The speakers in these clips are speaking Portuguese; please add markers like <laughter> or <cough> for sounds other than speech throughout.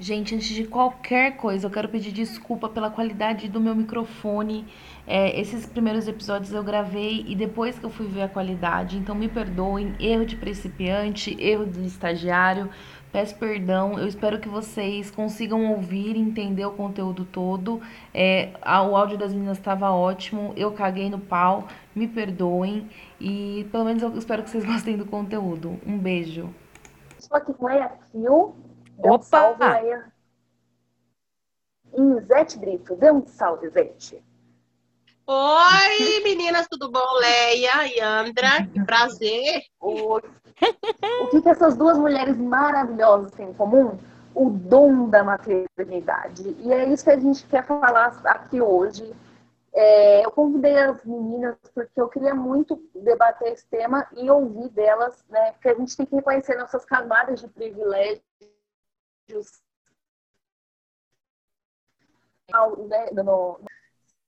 Gente, antes de qualquer coisa, eu quero pedir desculpa pela qualidade do meu microfone. É, esses primeiros episódios eu gravei e depois que eu fui ver a qualidade, então me perdoem. Erro de principiante, erro de estagiário. Peço perdão, eu espero que vocês consigam ouvir e entender o conteúdo todo. É, o áudio das meninas estava ótimo, eu caguei no pau, me perdoem e pelo menos eu espero que vocês <laughs> gostem do conteúdo. Um beijo. Estou aqui com a Fio. Dê um salve, Leia. E Zete Brito, dê um salve, Zete. Oi, meninas, tudo bom? Leia e Andra, que prazer. Oi. O que, que essas duas mulheres maravilhosas têm em comum? O dom da maternidade. E é isso que a gente quer falar aqui hoje. É, eu convidei as meninas porque eu queria muito debater esse tema e ouvir delas, né? Porque a gente tem que reconhecer nossas camadas de privilégios. Né, no,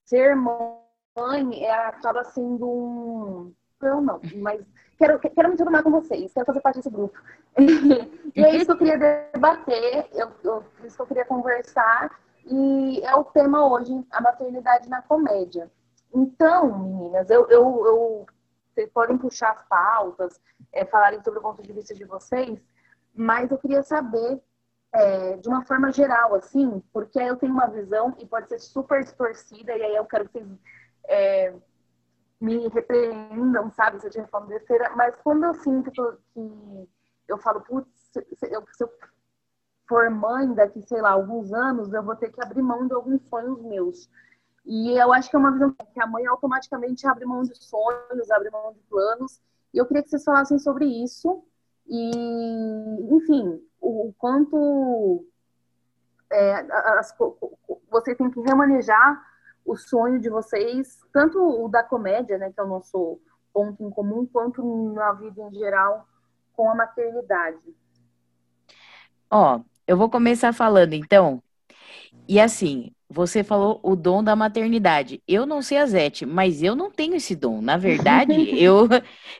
ser mãe é, acaba sendo um. Eu não, mas quero, quero me tornar com vocês, quero fazer parte desse grupo. <laughs> e é isso que eu queria debater, eu, eu, isso que eu queria conversar, e é o tema hoje, a maternidade na comédia. Então, meninas, eu, eu, eu vocês podem puxar as pautas, é, falarem sobre o ponto de vista de vocês, mas eu queria saber, é, de uma forma geral, assim, porque eu tenho uma visão e pode ser super distorcida, e aí eu quero que vocês é, me repreendam, sabe, se eu tinha falado besteira, mas quando eu sinto que eu falo, putz, se, eu, se eu for mãe daqui, sei lá, alguns anos, eu vou ter que abrir mão de alguns sonhos meus. E eu acho que é uma visão que a mãe automaticamente abre mão de sonhos, abre mão de planos. E eu queria que vocês falassem sobre isso. E, enfim, o, quanto é, as, vocês têm que remanejar o sonho de vocês, tanto o da comédia, né, que é o nosso ponto em comum, quanto na vida em geral com a maternidade. Ó, eu vou começar falando então. E assim, você falou o dom da maternidade. Eu não sei a Zete, mas eu não tenho esse dom. Na verdade, <laughs> eu,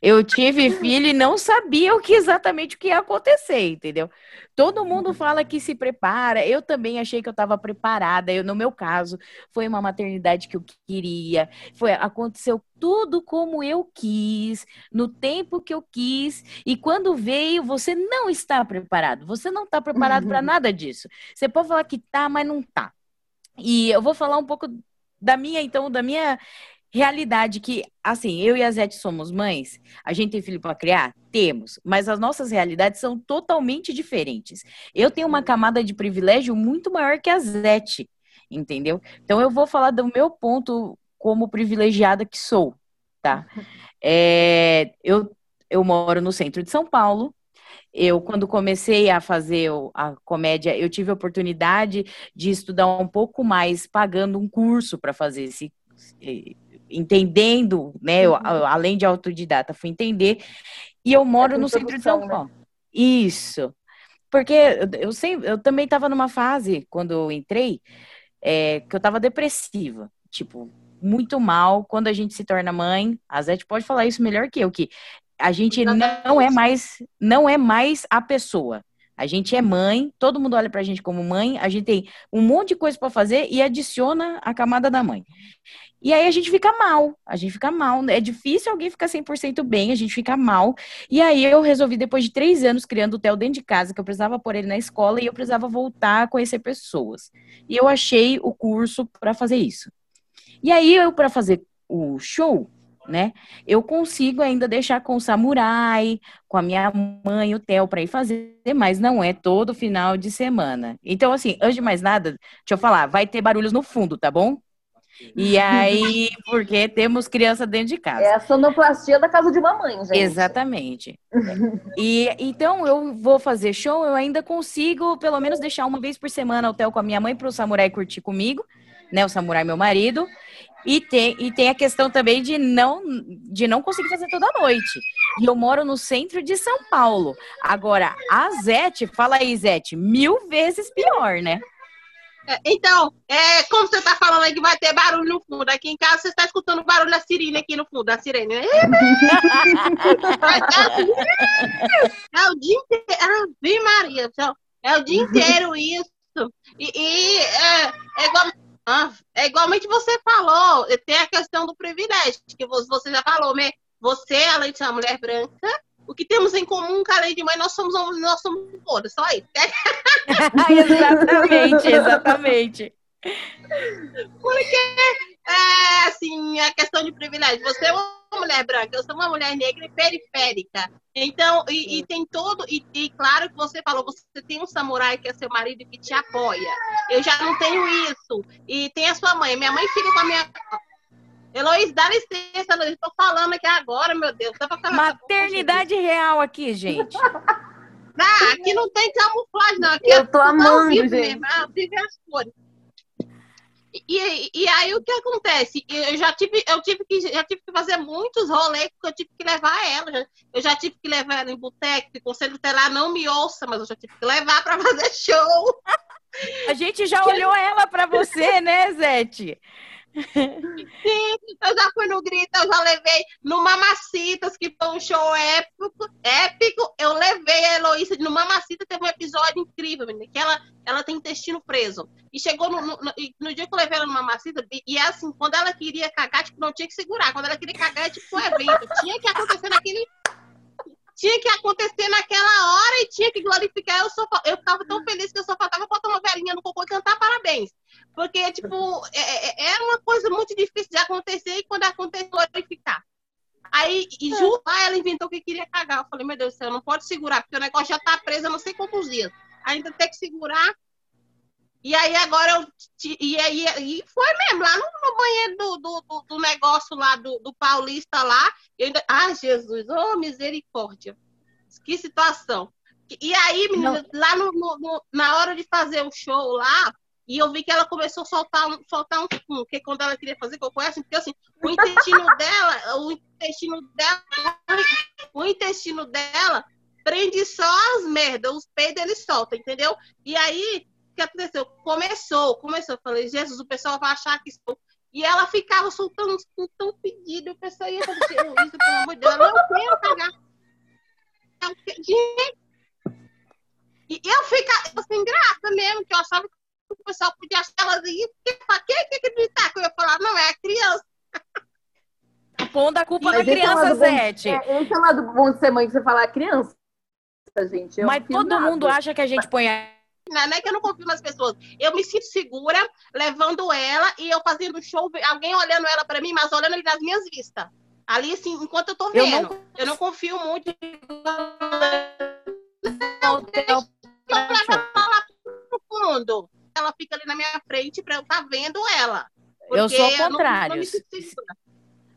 eu tive filho e não sabia o que exatamente o que ia acontecer, entendeu? Todo mundo fala que se prepara. Eu também achei que eu estava preparada. Eu, no meu caso, foi uma maternidade que eu queria. Foi aconteceu tudo como eu quis, no tempo que eu quis. E quando veio, você não está preparado. Você não está preparado para uhum. nada disso. Você pode falar que tá, mas não tá. E eu vou falar um pouco da minha, então, da minha realidade que, assim, eu e a Zete somos mães, a gente tem filho para criar? Temos, mas as nossas realidades são totalmente diferentes. Eu tenho uma camada de privilégio muito maior que a Zete, entendeu? Então eu vou falar do meu ponto como privilegiada que sou, tá? <laughs> É, eu, eu moro no centro de São Paulo, eu, quando comecei a fazer a comédia, eu tive a oportunidade de estudar um pouco mais, pagando um curso para fazer esse. Entendendo, né? Uhum. Eu, além de autodidata, fui entender. E eu moro é no centro de São né? Paulo. Né? Isso. Porque eu, sei, eu também estava numa fase, quando eu entrei, é, que eu estava depressiva. Tipo, muito mal quando a gente se torna mãe. A Zete pode falar isso melhor que eu, que a gente não é mais não é mais a pessoa. A gente é mãe, todo mundo olha pra gente como mãe, a gente tem um monte de coisa para fazer e adiciona a camada da mãe. E aí a gente fica mal, a gente fica mal. É difícil alguém ficar 100% bem, a gente fica mal. E aí eu resolvi, depois de três anos criando o Theo dentro de casa, que eu precisava pôr ele na escola e eu precisava voltar a conhecer pessoas. E eu achei o curso para fazer isso. E aí eu, para fazer o show, né? Eu consigo ainda deixar com o samurai, com a minha mãe, o Theo, para ir fazer, mas não é todo final de semana. Então, assim, antes de mais nada, deixa eu falar, vai ter barulhos no fundo, tá bom? E <laughs> aí, porque temos criança dentro de casa. É a sonoplastia da casa de uma mãe, gente. Exatamente. e então eu vou fazer show, eu ainda consigo pelo menos deixar uma vez por semana o Theo com a minha mãe para o Samurai curtir comigo, né? O Samurai meu marido. E tem, e tem a questão também de não, de não conseguir fazer toda noite. E eu moro no centro de São Paulo. Agora, a Zete, fala aí, Zete, mil vezes pior, né? É, então, é, como você está falando aí que vai ter barulho no fundo, aqui em casa você está escutando barulho da sirene aqui no fundo, da sirene, né? <laughs> é o dia inteiro, Ave Maria, é o dia inteiro isso, Isso. E, e é, é, igual, ah, é igualmente você falou, tem a questão do privilégio, que você já falou, né? Você, além de ser uma mulher branca, o que temos em comum, cara, além de mãe, nós somos nós somos todas, só isso. <laughs> exatamente, exatamente. Porque é assim, a questão de privilégio. Você é uma mulher branca, eu sou uma mulher negra e periférica. Então, e, e tem todo, e, e, claro que você falou, você tem um samurai que é seu marido que te apoia. Eu já não tenho isso. E tem a sua mãe. Minha mãe fica com a minha. Heloísa, dá licença, Heloísa, tô falando aqui agora, meu Deus. Maternidade real aqui, gente. <laughs> Não, aqui não tem camuflagem, não. Aqui eu tô amando, gente. Mesmo, ah, vive as cores. E, e aí o que acontece? Eu já tive, eu tive que, já tive que fazer muitos rolês porque eu tive que levar ela. Eu já tive que levar ela em boteco, o conselho tutelar não me ouça, mas eu já tive que levar para fazer show. <laughs> A gente já olhou ela para você, né, Zete? Sim, eu já fui no Grito, eu já levei no Mamacitas, que foi um show épico, épico. Eu levei a Heloísa no Mamacita, teve um episódio incrível, menina, que ela, ela tem intestino preso. E chegou no, no, no, dia que eu levei ela no Mamacita, e, é assim, quando ela queria cagar, tipo, não tinha que segurar. Quando ela queria cagar, é tipo um evento. Tinha que acontecer naquele tinha que acontecer naquela hora e tinha que glorificar. Eu, só, eu ficava tão feliz que eu só faltava botar uma velhinha no cocô e cantar parabéns. Porque, tipo, é, é, é uma coisa muito difícil de acontecer e quando acontece, glorificar. Aí, e é. Ju, ela inventou que queria cagar. Eu falei, meu Deus do céu, não pode segurar, porque o negócio já tá preso, eu não sei quantos dias. Ainda tem que segurar. E aí agora eu. E aí e foi mesmo, lá no, no banheiro do, do, do, negócio lá do, do Paulista lá. Eu ainda, ah, Jesus, oh, misericórdia. Que situação. E aí, menina, lá no, no, na hora de fazer o show lá, e eu vi que ela começou a soltar, soltar um pum, porque quando ela queria fazer cocô, é assim, porque assim, o <laughs> intestino dela, o intestino dela, o intestino dela prende só as merdas, os peidos ele solta, entendeu? E aí, o que aconteceu? Começou, começou. Eu falei, Jesus, o pessoal vai achar que sou. E ela ficava soltando um tão pedido, o pessoal ia fazer, isso, pelo amor de Deus, eu não quero cagar. E eu ficava sem graça mesmo, que eu achava que o pessoal podia achar elas aí, quem que acreditar que eu ia falar? Não, é a criança. Pondo a culpa Mas na criança, Zete. É, esse é o lado bom de ser mãe, que você falar criança, gente. Mas todo nada. mundo acha que a gente põe a não é que eu não confio nas pessoas. Eu me sinto segura levando ela e eu fazendo show, alguém olhando ela para mim, mas olhando ele nas minhas vistas. Ali, assim, enquanto eu tô vendo. Eu não, eu não confio muito. fundo. Ela fica ali na minha frente para eu estar tá vendo ela. Eu sou ao contrário.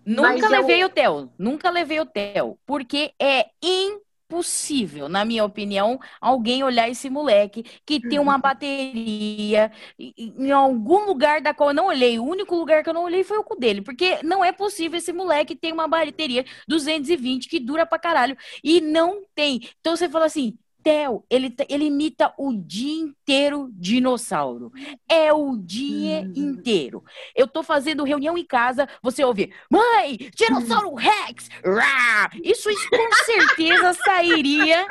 Não Nunca levei eu... o Theo. Nunca levei o Theo. Porque é impossível possível, na minha opinião, alguém olhar esse moleque que tem uma bateria em algum lugar da qual eu não olhei. O único lugar que eu não olhei foi o cu dele, porque não é possível esse moleque ter uma bateria 220 que dura pra caralho e não tem. Então você fala assim, Theo, ele, ele imita o dia inteiro dinossauro. É o dia uhum. inteiro. Eu tô fazendo reunião em casa, você ouve, mãe, dinossauro Rex! Rah! Isso, isso com certeza sairia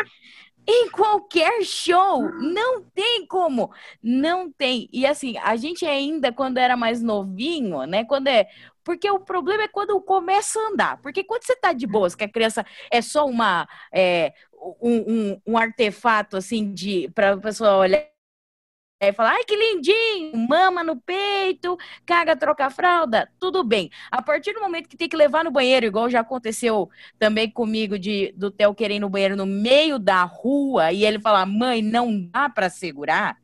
em qualquer show. Não tem como. Não tem. E assim, a gente ainda, quando era mais novinho, né? Quando é. Porque o problema é quando começa a andar. Porque quando você tá de boas, que a criança é só uma. É, um, um, um artefato assim de para a pessoa olhar e falar, ai que lindinho, mama no peito, caga, troca a fralda, tudo bem. A partir do momento que tem que levar no banheiro, igual já aconteceu também comigo de do Theo querer ir no banheiro no meio da rua e ele falar, mãe, não dá para segurar,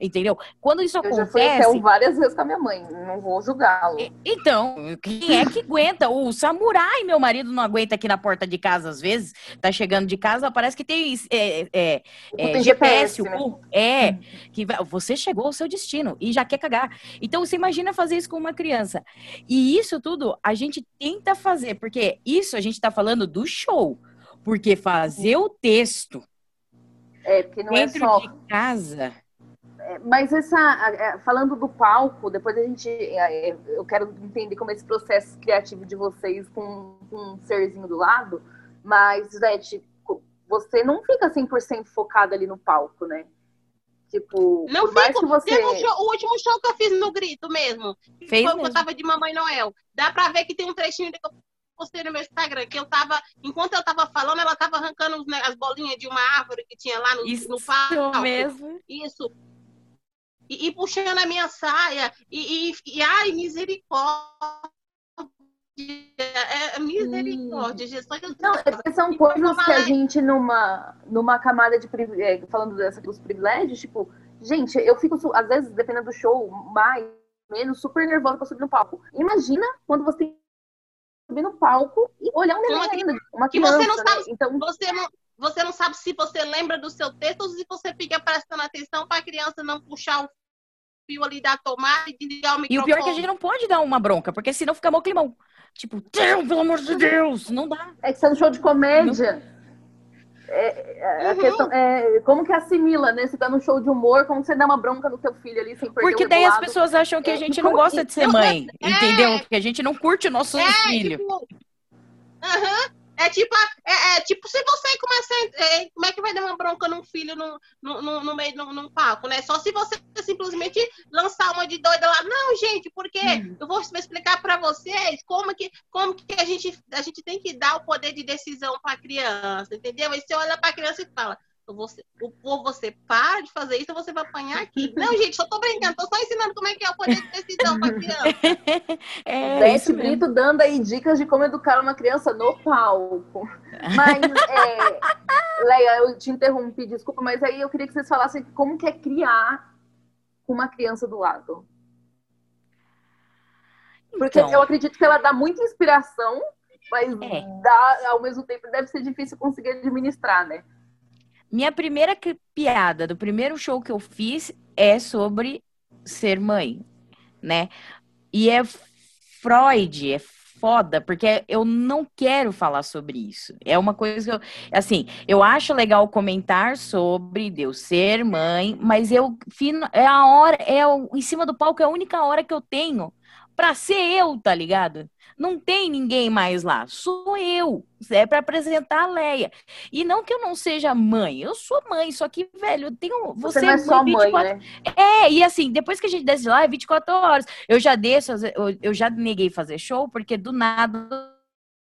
Entendeu? Quando isso eu acontece. Já fui várias vezes com a minha mãe, não vou julgá-lo. Então, quem é que aguenta? O samurai, meu marido, não aguenta aqui na porta de casa às vezes. Tá chegando de casa, parece que tem, é, é, é GPS, né? o é hum. que você chegou ao seu destino e já quer cagar. Então, você imagina fazer isso com uma criança. E isso tudo a gente tenta fazer, porque isso a gente tá falando do show. Porque fazer o texto é, porque não é dentro é só... de casa mas essa, falando do palco, depois a gente, é, é, eu quero entender como é esse processo criativo de vocês com, com um serzinho do lado, mas, Zete, você não fica 100% focada ali no palco, né? Tipo, Não por mais fico. que você. Teve um show- o último show que eu fiz no Grito mesmo. Fez foi quando mesmo. eu tava de Mamãe Noel. Dá pra ver que tem um trechinho que eu postei no meu Instagram, que eu tava, enquanto eu tava falando, ela tava arrancando ne- as bolinhas de uma árvore que tinha lá no, Isso no palco. mesmo. Isso. E, e puxando a minha saia. E, e, e ai, misericórdia. É, é misericórdia, Jesus. Que eu- Não, é são coisas que a gente, numa, numa camada de privilégio, falando dessa dos privilégios, tipo, gente, eu fico, às vezes, dependendo do show, mais, menos, super nervosa pra subir no palco. Imagina quando você subir no palco e olhar um neném ainda, uma que você criança, não né? sabe- Então, Você não, você não sabe se você lembra do seu texto ou se você fica prestando atenção para a criança não puxar o fio ali da tomada e desligar o E microfone. o pior é que a gente não pode dar uma bronca, porque senão fica mó climão. Tipo, "Tchau, pelo amor de Deus, não dá. é que você é um show de comédia. É, é, a Uhum. questão é como que assimila, né? Você tá num show de humor, como você dá uma bronca no teu filho ali sem perder Porque o daí as pessoas acham que a É, gente e não gosta que- de ser mãe, é. entendeu? Que a gente não curte o nosso É, filho. tipo, aham, é tipo, é, é tipo se você começar, a- é, como é que vai dar uma bronca num filho no, no, no, no meio num, num palco, né? Só se você simplesmente lançar uma de doida lá. Não, gente, porque Hum. eu vou explicar para vocês como que, como que a gente, a gente tem que dar o poder de decisão para a criança, entendeu? Aí você olha para a criança e fala. Ser- ou você para de fazer isso, ou você vai apanhar aqui. Não, gente, só tô brincando, tô só ensinando como é que é o poder de decisão pra criança. <laughs> É, Beth. Brito dando aí dicas de como educar uma criança no palco. Mas, é, <laughs> Leia, eu te interrompi, desculpa, mas aí eu queria que vocês falassem como que é criar com uma criança do lado. Porque Então. eu acredito que ela dá muita inspiração, mas É. dá, ao mesmo tempo deve ser difícil conseguir administrar, né? Minha primeira piada do primeiro show que eu fiz é sobre ser mãe, né? E é Freud, é foda, porque eu não quero falar sobre isso. É uma coisa que eu, assim, eu acho legal comentar sobre Deus ser mãe, mas eu é a hora, é em cima do palco é a única hora que eu tenho pra ser eu, tá ligado? Não tem ninguém mais lá, sou eu. É pra apresentar a Leia. E não que eu não seja mãe, eu sou mãe, só que, velho, eu tenho. Você, Você, não é só mãe, 24 né? É, e assim, depois que a gente desce lá, é 24 horas. Eu já desço, eu, eu já neguei fazer show, porque do nada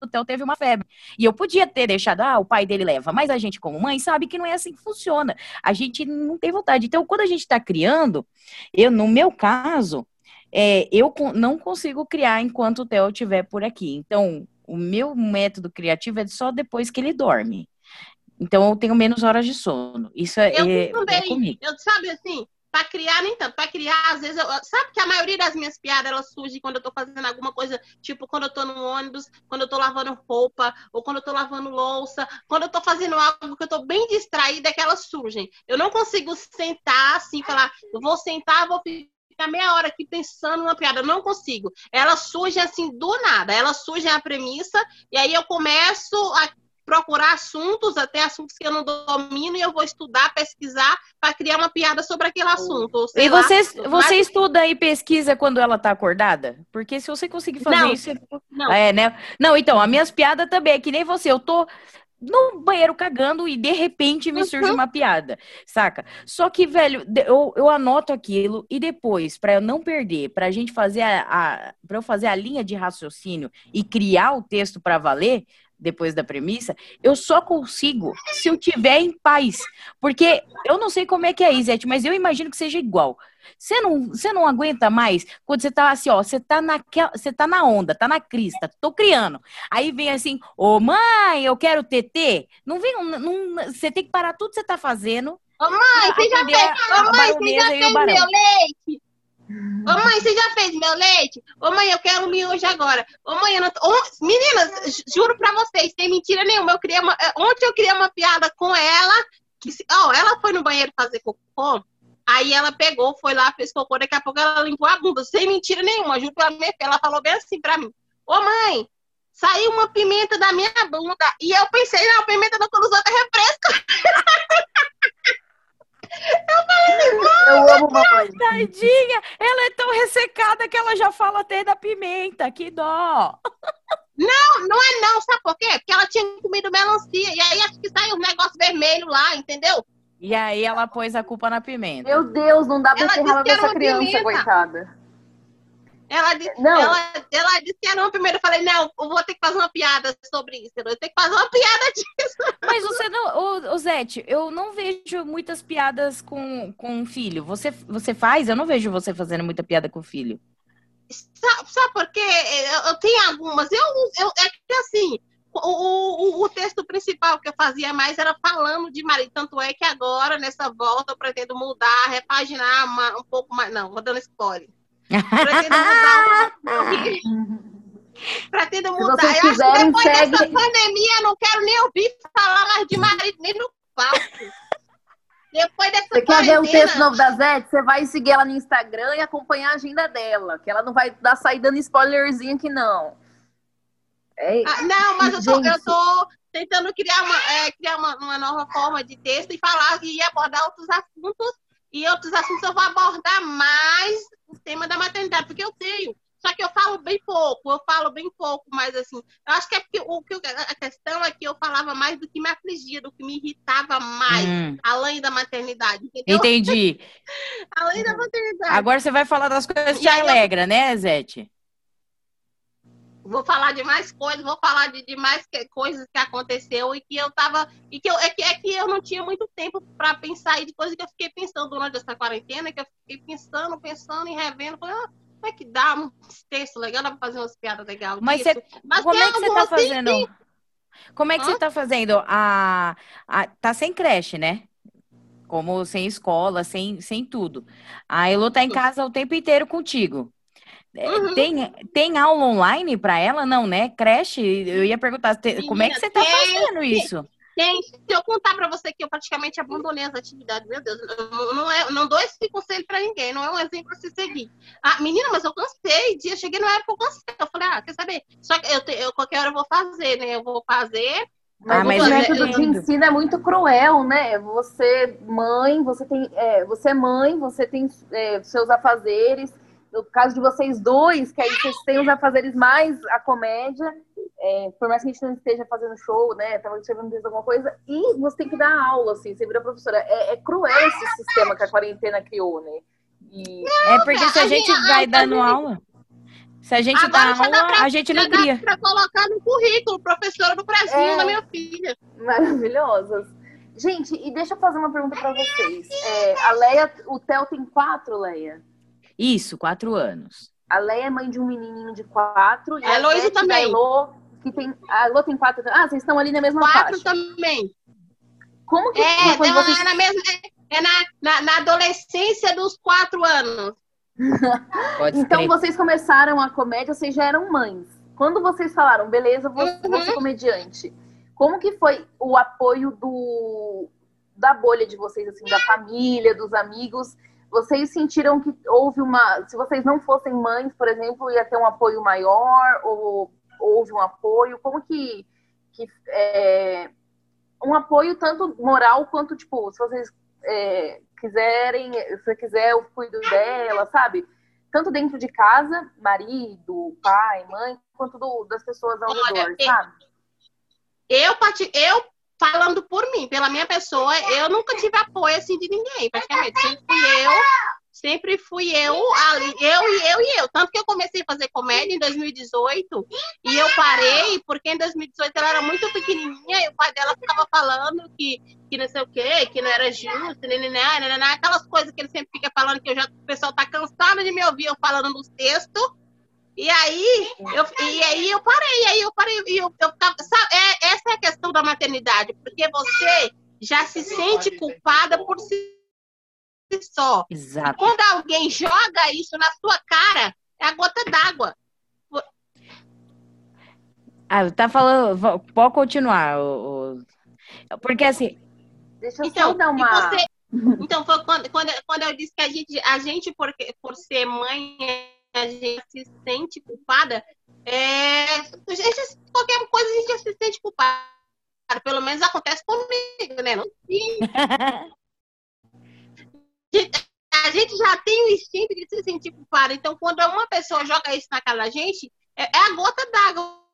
o Theo teve uma febre. E eu podia ter deixado, ah, o pai dele leva, mas a gente, como mãe, sabe que não é assim que funciona. A gente não tem vontade. Então, quando a gente tá criando, eu, no meu caso, é, eu não consigo criar enquanto o Theo estiver por aqui. Então, o meu método criativo é só depois que ele dorme. Então, eu tenho menos horas de sono. Isso é, Eu é, é também. comigo. Eu, sabe assim, pra criar nem tanto. Pra criar, às vezes, eu, sabe que a maioria das minhas piadas, elas surgem quando eu tô fazendo alguma coisa, tipo, quando eu tô no ônibus, quando eu tô lavando roupa, ou quando eu tô lavando louça, quando eu tô fazendo algo que eu tô bem distraída, é que elas surgem. Eu não consigo sentar assim, falar, eu vou sentar, vou ficar meia hora aqui pensando numa piada. Eu não consigo. Elas surgem assim do nada. Elas surgem a premissa, e aí eu começo a procurar assuntos, até assuntos que eu não domino, e eu vou estudar, pesquisar para criar uma piada sobre aquele assunto. E lá. você, Mas- você estuda e pesquisa quando ela tá acordada? Porque se você conseguir fazer Não, isso. não. É, né? Não, então, as minhas piadas também, é que nem você. Eu tô no banheiro cagando e de repente me surge uma piada, saca? Só que, velho, eu, eu anoto aquilo e depois, pra eu não perder, pra gente fazer a, a para eu fazer a linha de raciocínio e criar o texto pra valer, depois da premissa, eu só consigo se eu tiver em paz. Porque eu não sei como é que é, Isete, mas eu imagino que seja igual. Você não, você não aguenta mais quando você tá assim, ó, você tá naquela, você tá na onda, tá na crista, tô criando. Aí vem assim, ô mãe, eu quero TT. Não vem, um- não, você tem que parar tudo que você tá fazendo. Ô, mãe, você já fez, ô, mãe, você já fez meu leite? Ô, mãe, você já fez meu leite? Ô, mãe, eu quero miojo agora. Ô, mãe, eu não tô... Ô, meninas, ju- juro pra vocês, sem mentira nenhuma, eu criei uma... eh, ontem eu criei uma piada com ela, que se... ó, ela foi no banheiro fazer cocô, aí ela pegou, foi lá, fez cocô, daqui a pouco ela limpou a bunda, sem mentira nenhuma, juro pra mim, ela falou bem assim pra mim, ô, mãe, saiu uma pimenta da minha bunda, e eu pensei, não, pimenta não, quando os outros é refresco. <laughs> Eu amo mamãe. Tadinha, ela é tão ressecada que ela já fala até da pimenta, que dó. Não, não é não, sabe por quê? Porque ela tinha comido melancia, e aí acho que saiu um negócio vermelho lá, entendeu? E aí ela pôs a culpa na pimenta. Meu Deus, não dá pra Ela era essa criança, pimenta. coitada. Ela, di- Não. ela, ela disse que era uma primeiro. Eu falei, não, eu vou ter que fazer uma piada sobre isso. Eu vou ter que fazer uma piada disso. Mas você não, ô, ô Zete, eu não vejo muitas piadas com, com filho. Você, você faz? Eu não vejo você fazendo muita piada com filho. Sabe, sabe por quê? Eu, eu tenho algumas. Eu, eu, é que assim, o, o, o texto principal que eu fazia mais era falando de marido. Tanto é que agora, nessa volta, eu pretendo mudar, repaginar uma- um pouco mais. Não, vou dando spoiler. Pretendo mudar um Pretendo mudar. Eu acho que depois segue- dessa pandemia, eu não quero nem ouvir falar mais de marido, nem no palco. Depois dessa Você quer ver o texto novo da Zete? Você vai seguir ela no Instagram e acompanhar a agenda dela, que ela não vai dar sair dando spoilerzinho aqui, não. É, Ah, não, mas eu tô, eu tô tentando criar, uma, é, criar uma, uma nova forma de texto e falar e abordar outros assuntos. E outros assuntos eu vou abordar mais o tema da maternidade, porque eu tenho. Só que eu falo bem pouco, eu falo bem pouco, mas assim, eu acho que é porque o, que a questão é que eu falava mais do que me afligia, do que me irritava mais, Hum, além da maternidade, entendeu? entendi. <laughs> Além da maternidade. Agora você vai falar das coisas que te aí eu- alegra, né, Zete? Vou falar de mais coisas, vou falar de, de mais que- coisas que aconteceu e que eu tava. E que eu, é, que, é que eu não tinha muito tempo para pensar e de coisas que eu fiquei pensando durante essa quarentena, que eu fiquei pensando, pensando e revendo. Falei, ah, como é que dá um texto legal, dá pra fazer umas piadas legais. Mas você- Mas Como é que você tá fazendo? Como é que Hã? você tá fazendo? A, a- tá sem creche, né? Como sem escola, sem, sem tudo. A Elo tá em casa o tempo inteiro contigo. É, Uhum. Tem, tem aula online para ela? Não, né? Creche? Eu ia perguntar, te- como é que você tá tem, fazendo isso? Tem, se eu contar pra você que eu praticamente abandonei as atividades, meu Deus, eu não, não, é, não dou esse conselho pra ninguém, não é um exemplo a se seguir. Ah, menina, mas eu cansei, dia, cheguei na época eu cansei. Eu falei, ah, quer saber? Só que eu, eu qualquer hora eu vou fazer, né? Eu vou fazer. Mas, Ah, mas o é método de ensino é muito cruel, né? Você, mãe, você tem. é, você é mãe, você tem é, seus afazeres. No caso de vocês dois, que aí vocês têm os afazeres mais a comédia, é, por mais que a gente não esteja fazendo show, né? Tava escrevendo texto, alguma coisa, e você tem que dar aula, assim, você vira professora. É, é cruel esse sistema que a quarentena criou, né? E É porque se a a gente gente- vai a- dando aula, se a gente dá Agora dá aula, pra- a gente não cria. pra colocar no currículo, professora do Brasil É. da minha filha. maravilhosas. Gente, e deixa eu fazer uma pergunta pra vocês. É, a Leia, o Theo tem quatro, Leia. Isso, quatro anos. A Leia é mãe de um menininho de quatro. E A Heloísa também. Elô, que tem, a Elô tem quatro. Ah, vocês estão ali na mesma Quatro faixa. também. Como que É, quando ela vocês... é, na mesma, é na, na, na adolescência dos quatro anos. <laughs> Pode Então escrever. vocês começaram a comédia, vocês já eram mães. Quando vocês falaram, beleza, vou, Uhum. vou ser comediante. Como que foi o apoio do da bolha de vocês, assim, da família, dos amigos? Vocês sentiram que houve uma. Se vocês não fossem mães, por exemplo, ia ter um apoio maior? Ou houve um apoio? Como que. que é, um apoio tanto moral quanto, tipo, se vocês é, quiserem, se você quiser, eu cuido dela, sabe? Tanto dentro de casa, marido, pai, mãe, quanto do- das pessoas ao Olha, redor, eu- sabe? Eu, eu, falando por mim, pela minha pessoa, eu nunca tive apoio assim de ninguém, praticamente. Sempre fui eu, sempre fui eu ali, eu e eu e eu. Tanto que eu comecei a fazer comédia em 2018 e eu parei, porque em 2018 ela era muito pequenininha e o pai dela ficava falando que, que não sei o quê, que não era justo, nananá, nananá, aquelas coisas que ele sempre fica falando que eu já, o pessoal tá cansado de me ouvir eu falando nos textos. E aí, eu, e aí eu parei, aí eu parei, e eu, eu ficava, sabe, é, essa é a questão da maternidade, porque você já se sente culpada por si só. Exato. Quando alguém joga isso na sua cara, é a gota d'água. Ah, tá falando. Pode continuar. o- o- Porque assim, Deixa eu só Então, dar e uma. você, então foi quando, quando, quando eu disse que a gente, a gente por, por ser mãe, a gente se sente culpada, é, gente, qualquer coisa a gente se sente culpada. Pelo menos acontece comigo, né? Não, a gente já tem o instinto de se sentir culpada. Então, quando uma pessoa joga isso na cara da gente, é, é a gota d'água.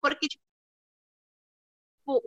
Porque, tipo,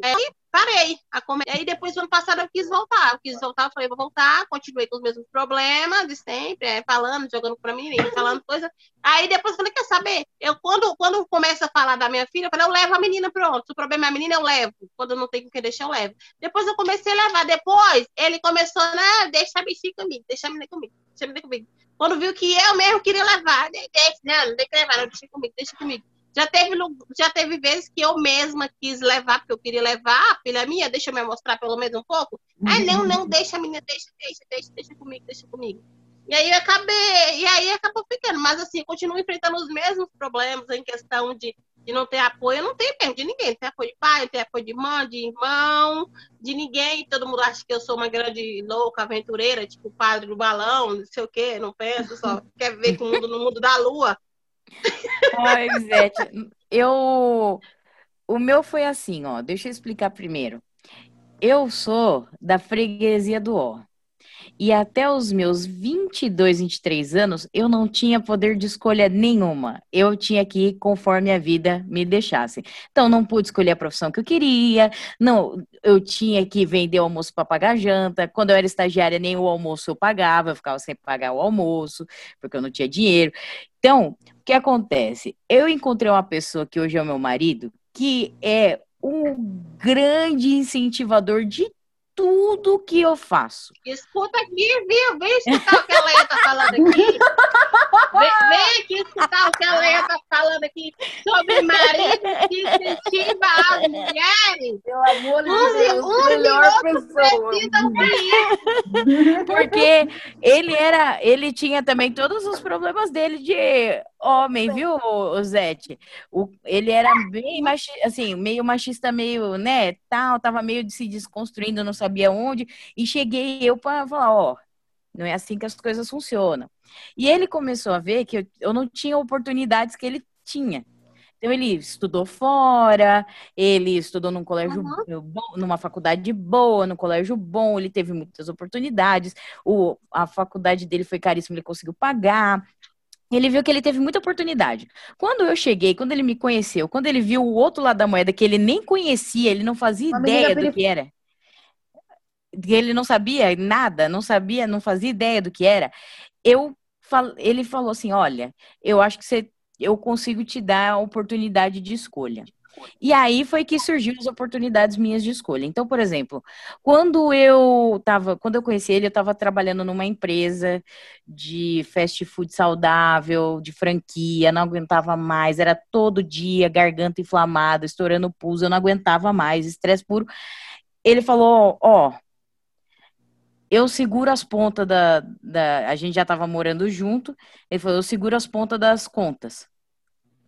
é, parei a comer. Aí depois, ano passado, eu quis voltar. Eu quis voltar, eu falei, vou voltar, continuei com os mesmos problemas de sempre, é, falando, jogando pra mim, falando coisa. Aí depois eu falei, quer saber? Eu, quando, quando começa a falar da minha filha, eu falei, eu levo a menina pronto. Se o problema é a menina, eu levo. Quando não tem com quem deixar, eu levo. Depois eu comecei a levar. Depois ele começou, né? Deixa a bichinha comigo, deixa a menina comigo, deixa a menina comigo. Quando viu que eu mesmo queria levar, deixa, não, não tem que levar, deixa comigo, deixa comigo. Já teve, já teve vezes que eu mesma quis levar, porque eu queria levar, a filha minha, deixa eu me mostrar pelo menos um pouco. Aí, não, não, deixa a menina, deixa, deixa, deixa, deixa comigo, deixa comigo. E aí acabei, e aí acabou ficando. Mas assim, eu continuo enfrentando os mesmos problemas em questão de, de não ter apoio. Eu não tenho mesmo de ninguém. Não tem apoio de pai, não tem apoio de mãe, de irmão, de ninguém. Todo mundo acha que eu sou uma grande louca, aventureira, tipo o padre do balão, não sei o quê, não penso, só quer ver com o mundo no mundo da lua. Ai, Zete, eu. O meu foi assim, ó. Deixa eu explicar primeiro. Eu sou da freguesia do Ó. E até os meus 22, 23 anos, eu não tinha poder de escolha nenhuma. Eu tinha que ir conforme a vida me deixasse. Então, não pude escolher a profissão que eu queria, não, eu tinha que vender almoço para pagar janta. Quando eu era estagiária, nem o almoço eu pagava, eu ficava sem pagar o almoço, porque eu não tinha dinheiro. Então, o que acontece? Eu encontrei uma pessoa que hoje é o meu marido, que é um grande incentivador de tudo que eu faço. Escuta aqui, viu? Vem escutar o que a Leia tá falando aqui. Vem, vem aqui escutar o que a Leia tá falando aqui sobre marido que incentiva as mulheres. Pelo amor de Deus, um melhor pessoa. Porque ele era, ele tinha também todos os problemas dele de homem, viu, Zete? O, ele era bem machista, assim, meio machista, meio, né, tal, tava meio de se desconstruindo, não sabia onde, e cheguei eu para falar, ó, não é assim que as coisas funcionam. E ele começou a ver que eu, eu não tinha oportunidades que ele tinha. Então ele estudou fora, ele estudou num colégio uhum. bom, numa faculdade boa, num colégio bom, ele teve muitas oportunidades. O, a faculdade dele foi caríssima, ele conseguiu pagar. Ele viu que ele teve muita oportunidade. Quando eu cheguei, quando ele me conheceu, quando ele viu o outro lado da moeda que ele nem conhecia, ele não fazia Uma ideia do que era. Ele não sabia nada, não sabia, não fazia ideia do que era. Eu ele falou assim: "Olha, eu acho que você eu consigo te dar a oportunidade de escolha. E aí foi que surgiu as oportunidades minhas de escolha. Então, por exemplo, quando eu tava, quando eu conheci ele, eu estava trabalhando numa empresa de fast food saudável, de franquia, não aguentava mais, era todo dia garganta inflamada, estourando pulso, eu não aguentava mais, estresse puro. Ele falou: "Ó, oh, eu seguro as pontas da, da. A gente já estava morando junto. Ele falou: eu seguro as pontas das contas.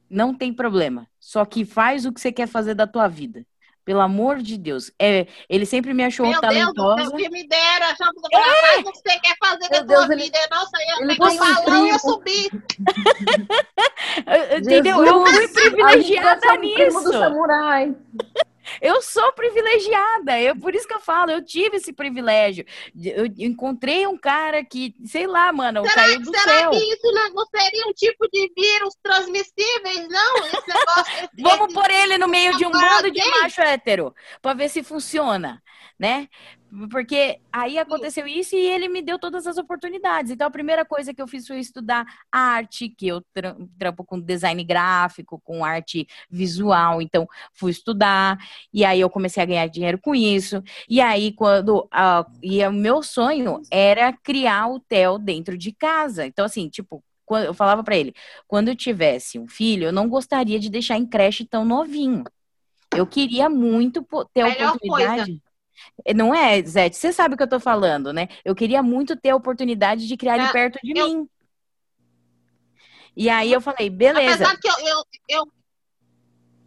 Não tem problema. Só que faz o que você quer fazer da tua vida. Pelo amor de Deus. É, ele sempre me achou Meu talentosa. Deus, que me deram, achando que é. faz o que você quer fazer Meu da Deus, tua ele, vida. Nossa, eu ele pegar o balão e eu subir. <laughs> Entendeu? Jesus, eu fui privilegiada nisso. Do samurai. Eu sou privilegiada, eu, por isso que eu falo, eu tive esse privilégio. Eu encontrei um cara que, sei lá, mano, será, caiu do será céu. que isso não seria um tipo de vírus transmissíveis, não? Esse negócio, esse, Vamos pôr ele no meio de um mundo de macho hétero, para ver se funciona, né? Porque aí aconteceu isso e ele me deu todas as oportunidades. Então, a primeira coisa que eu fiz foi estudar arte, que eu trampo com design gráfico, com arte visual. Então, fui estudar. E aí, eu comecei a ganhar dinheiro com isso. E aí, quando. Uh, e o meu sonho era criar o hotel dentro de casa. Então, assim, tipo, eu falava para ele: quando eu tivesse um filho, eu não gostaria de deixar em creche tão novinho. Eu queria muito ter a oportunidade. Coisa não é, Zé? Você sabe o que eu tô falando, né? Eu queria muito ter a oportunidade de criar ele ah, perto de eu... mim. E aí eu falei, beleza. Apesar que eu, eu, eu,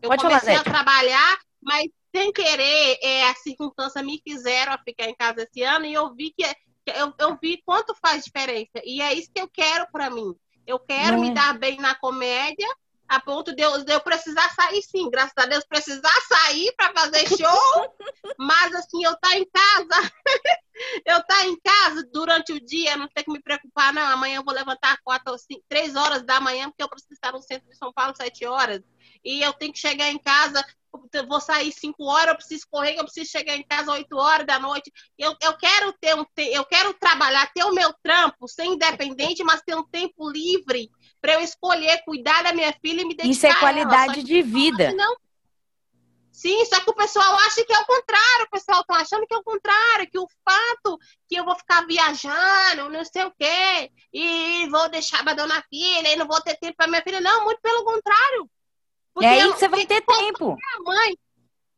eu Pode comecei falar, a trabalhar, mas sem querer, é, a circunstância me fizeram a ficar em casa esse ano e eu vi que eu, eu vi quanto faz diferença. E é isso que eu quero para mim. Eu quero Não me é. dar bem na comédia a ponto de eu, de eu precisar sair, sim, graças a Deus, precisar sair para fazer show, mas assim, eu tá em casa, <laughs> eu tá em casa durante o dia, não tem que me preocupar, não, amanhã eu vou levantar quatro cinco, três horas da manhã, porque eu preciso estar no centro de São Paulo sete horas, e eu tenho que chegar em casa, vou sair 5 horas, eu preciso correr, eu preciso chegar em casa 8 horas da noite. Eu, eu quero ter um eu quero trabalhar, ter o meu trampo, ser independente, mas ter um tempo livre para eu escolher cuidar da minha filha e me dedicar Isso é qualidade de vida. Não, Sim, só que o pessoal acha que é o contrário, o pessoal tá achando que é o contrário, que o fato que eu vou ficar viajando, não sei o quê, e vou deixar abandonar a filha, e não vou ter tempo para minha filha. Não, muito pelo contrário. Porque é aí que você vai ter tempo. É, mãe,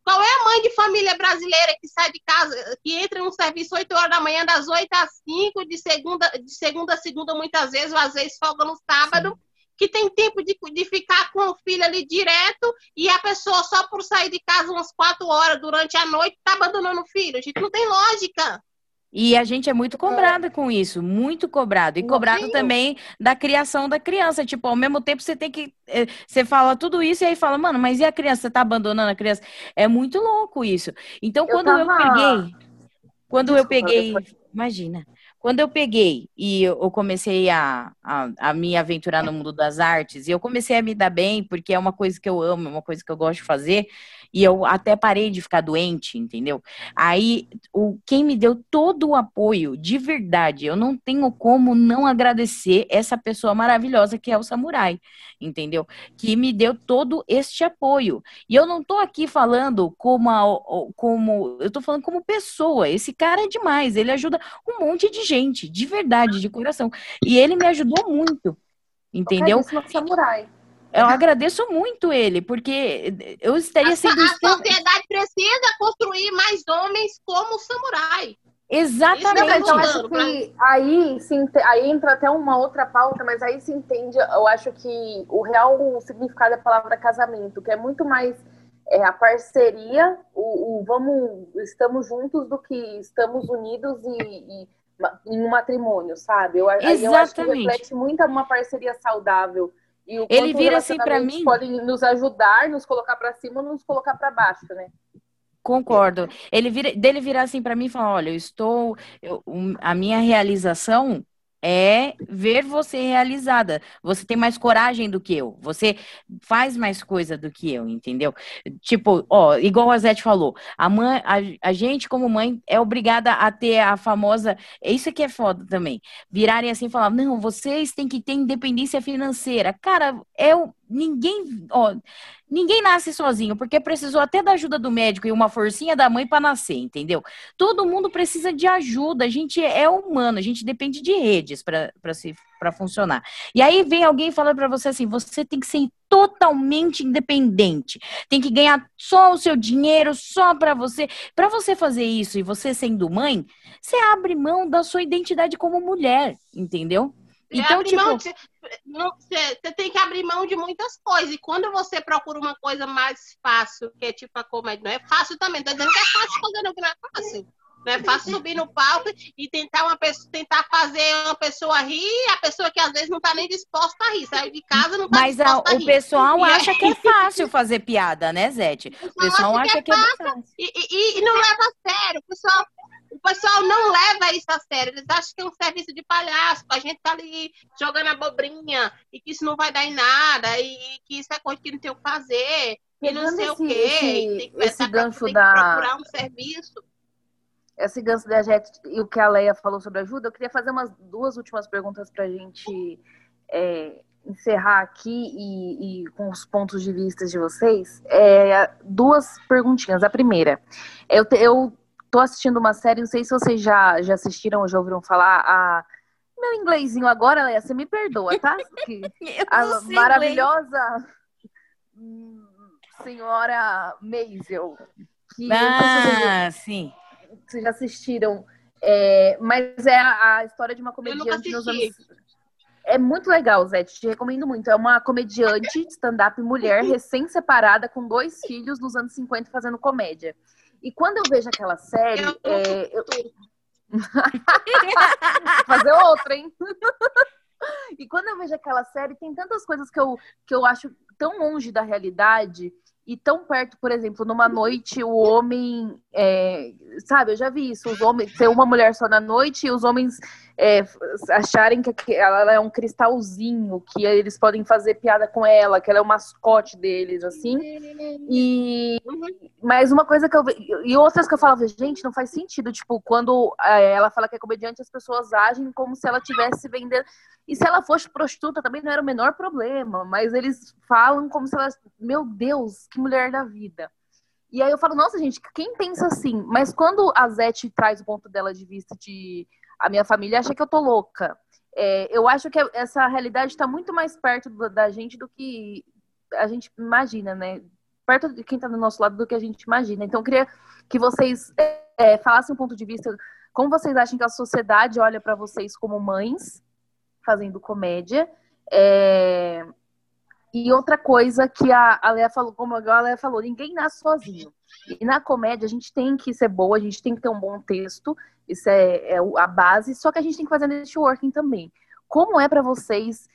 qual é a mãe de família brasileira que sai de casa, que entra no serviço 8 horas da manhã, das 8 às 5, de segunda, de segunda a segunda, muitas vezes, ou às vezes folga no sábado, que tem tempo de, de ficar com o filho ali direto e a pessoa só por sair de casa umas quatro horas durante a noite tá abandonando o filho. A gente não tem lógica. E a gente é muito cobrada é. com isso, muito cobrado. E cobrado Sim. também da criação da criança. Tipo, ao mesmo tempo você tem que. Eh, você fala tudo isso e aí fala, mano, mas e a criança? Você tá abandonando a criança? É muito louco isso. Então, quando eu, tava... eu peguei. Quando Desculpa, eu peguei. Depois... Imagina. Quando eu peguei e eu comecei a, a, a, me aventurar no mundo das artes, e eu comecei a me dar bem, porque é uma coisa que eu amo, é uma coisa que eu gosto de fazer, e eu até parei de ficar doente, entendeu? Aí, o, quem me deu todo o apoio, de verdade, eu não tenho como não agradecer essa pessoa maravilhosa que é o Samurai, entendeu? Que me deu todo este apoio. E eu não tô aqui falando como, a, como eu tô falando como pessoa. Esse cara é demais, ele ajuda um monte de gente, de verdade, de coração. E ele me ajudou muito, entendeu? Samurai. Eu agradeço muito ele, porque eu estaria sendo. A, a sociedade precisa construir mais homens como samurai. Exatamente. Não, eu acho que aí, sim, aí entra até uma outra pauta, mas aí se entende, eu acho que o real significado da palavra casamento, que é muito mais é, a parceria, o, o, vamos, estamos juntos do que estamos unidos e, e em um matrimônio, sabe? Eu, Exatamente. eu acho que reflete muito uma parceria saudável e o ele vira assim para mim. Podem nos ajudar, nos colocar para cima, nos colocar para baixo, né? Concordo. Ele vira, dele virar assim para mim e falar: olha, eu estou, eu, a minha realização é ver você realizada. Você tem mais coragem do que eu. Você faz mais coisa do que eu, entendeu? Tipo, ó, igual a Zete falou, a, mãe, a, a gente, como mãe, é obrigada a ter a famosa. Isso aqui é foda também. Virarem assim e falar: não, vocês têm que ter independência financeira. Cara, é o. Ninguém. Ó, Ninguém nasce sozinho, porque precisou até da ajuda do médico e uma forcinha da mãe para nascer, entendeu? Todo mundo precisa de ajuda. A gente é humano, a gente depende de redes para funcionar. E aí vem alguém falando para você assim: você tem que ser totalmente independente, tem que ganhar só o seu dinheiro, só para você. Para você fazer isso e você sendo mãe, você abre mão da sua identidade como mulher, entendeu? Então, tipo. você tem que abrir mão de muitas coisas. E quando você procura uma coisa mais fácil, que é tipo a comédia, não é fácil também. Tô dizendo que é fácil fazer, não, que não é fácil. Não é fácil subir no palco e tentar, uma pessoa, tentar fazer uma pessoa rir, a pessoa que às vezes não está nem disposta a rir, saiu de casa não está disposta a, a o pessoal e acha que é <laughs> fácil fazer piada, né, Zete? O pessoal acha, acha que, é, que é fácil. E, e, e, não leva a sério. O pessoal, o pessoal não leva isso a sério. Eles acham que é um serviço de palhaço, que a gente tá ali jogando abobrinha e que isso não vai dar em nada e que isso é coisa que não tem o que fazer e não sei esse, o quê. Esse, tem que esse gancho pra, da... procurar um serviço. Esse gancho da Jet e o que a Leia falou sobre ajuda, eu queria fazer umas duas últimas perguntas para a gente é, encerrar aqui e, e, com os pontos de vista de vocês. É, duas perguntinhas. A primeira, eu, eu tô assistindo uma série, não sei se vocês já, já assistiram ou já ouviram falar, a meu inglesinho agora, Leia, você me perdoa, tá? <laughs> A maravilhosa inglês. senhora Maisel. Ah, sim. Vocês já assistiram. É, mas é a, a, história de uma comediante nos anos. É muito legal, Zé, te recomendo muito. É uma comediante stand-up mulher, <laughs> recém-separada, com dois filhos nos anos 50 fazendo comédia. E quando eu vejo aquela série. Eu... É, eu... <laughs> Fazer outra, hein? <laughs> e quando eu vejo aquela série, tem tantas coisas que eu, que eu acho tão longe da realidade e tão perto, por exemplo, numa noite o homem, é, sabe, eu já vi isso, os homens, ser uma mulher só na noite e os homens é, acharem que ela é um cristalzinho, que eles podem fazer piada com ela, que ela é o mascote deles, assim. E mas uma coisa que eu e outras que eu falava, gente, não faz sentido, tipo, quando é, ela fala que é comediante, as pessoas agem como se ela tivesse vendendo e se ela fosse prostituta também não era o menor problema, mas eles falam como se ela, meu Deus, que mulher da vida. E aí eu falo, nossa, gente, quem pensa assim? Mas quando a Zete traz o ponto dela de vista de a minha família acha que eu tô louca. É, eu acho que essa realidade está muito mais perto da gente do que a gente imagina, né? Perto de quem está do nosso lado do que a gente imagina. Então, eu queria que vocês é, falassem um ponto de vista, como vocês acham que a sociedade olha para vocês como mães fazendo comédia. É... E outra coisa que a, a Lea falou, como a Lea falou, ninguém nasce sozinho. E na comédia a gente tem que ser boa, a gente tem que ter um bom texto, isso é, é a base, só que a gente tem que fazer networking também. Como é para vocês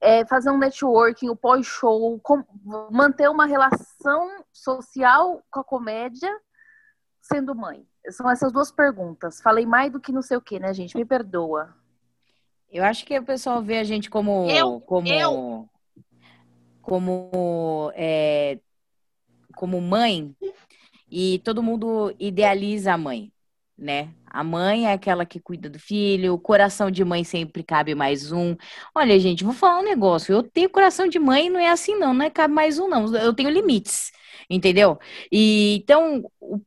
é, fazer um networking, o pós-show, manter uma relação social com a comédia sendo mãe? São essas duas perguntas. Falei mais do que não sei o que, né, gente? Me perdoa. Eu acho que o pessoal vê a gente como. Eu, como, eu. Como, é, como mãe e todo mundo idealiza a mãe né? A mãe é aquela que cuida do filho, o coração de mãe sempre cabe mais um. Olha, gente, vou falar um negócio. Eu tenho coração de mãe, não é assim, não, não é cabe mais um, não. Eu tenho limites, entendeu? E então o,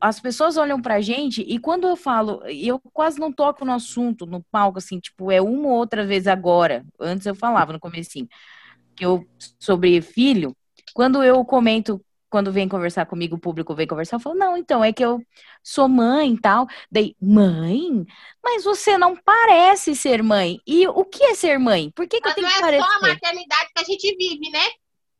as pessoas olham pra gente e quando eu falo, eu quase não toco no assunto, no palco, assim, tipo, é uma ou outra vez agora. Antes eu falava no comecinho que eu sobre filho. Quando eu comento quando vem conversar comigo, o público vem conversar, eu falo, não, então, é que eu sou mãe e tal. Daí, mãe? Mas você não parece ser mãe. E o que é ser mãe? Por que, que eu tenho que parecer? Mas não é só a maternidade que a gente vive, né?